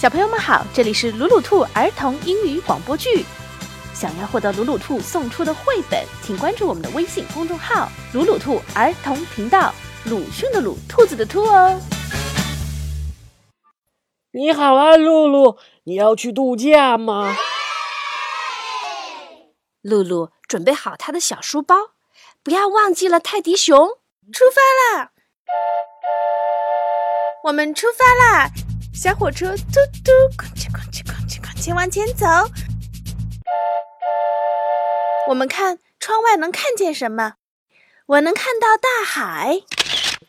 小朋友们好，这里是鲁鲁兔儿童英语广播剧。想要获得鲁鲁兔送出的绘本，请关注我们的微信公众号“鲁鲁兔儿童频道”。鲁迅的鲁，兔子的兔哦。你好啊，露露，你要去度假吗？露露准备好她的小书包，不要忘记了泰迪熊。出发啦！我们出发啦！小火车嘟嘟，哐叽哐叽哐叽哐叽往前走。我们看窗外能看见什么？我能看到大海。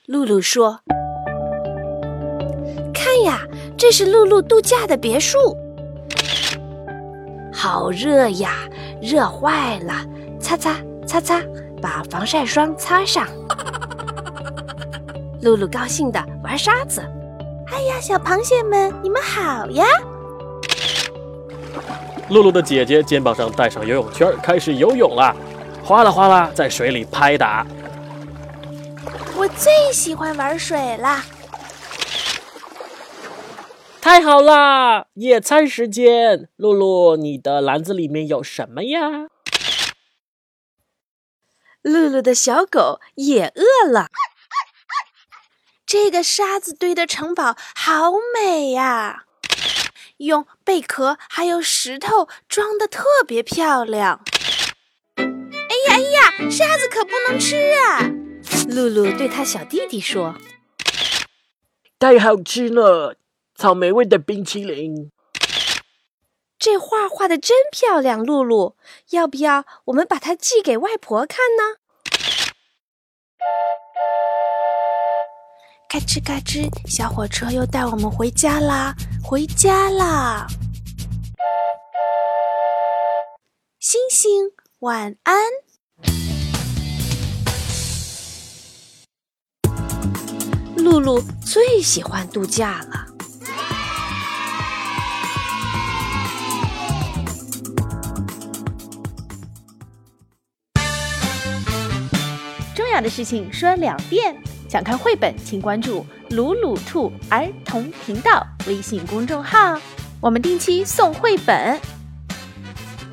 露露说：“看呀，这是露露度假的别墅。好热呀，热坏了！擦擦擦擦，把防晒霜擦上。”露露高兴地玩沙子。哎呀，小螃蟹们，你们好呀！露露的姐姐肩膀上戴上游泳圈，开始游泳了，哗啦哗啦在水里拍打。我最喜欢玩水啦！太好啦，野餐时间！露露，你的篮子里面有什么呀？露露的小狗也饿了。这个沙子堆的城堡好美呀，用贝壳还有石头装的特别漂亮。哎呀哎呀，沙子可不能吃啊！露露对他小弟弟说：“太好吃了，草莓味的冰淇淋。”这画画的真漂亮，露露，要不要我们把它寄给外婆看呢？咔哧咔哧，小火车又带我们回家啦！回家啦！星星晚安。露露最喜欢度假了。重要的事情说两遍。想看绘本，请关注“鲁鲁兔儿童频道”微信公众号，我们定期送绘本。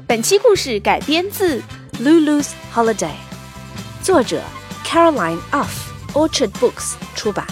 本期故事改编自《Lulu's Holiday》，作者 Caroline Off Orchard Books 出版。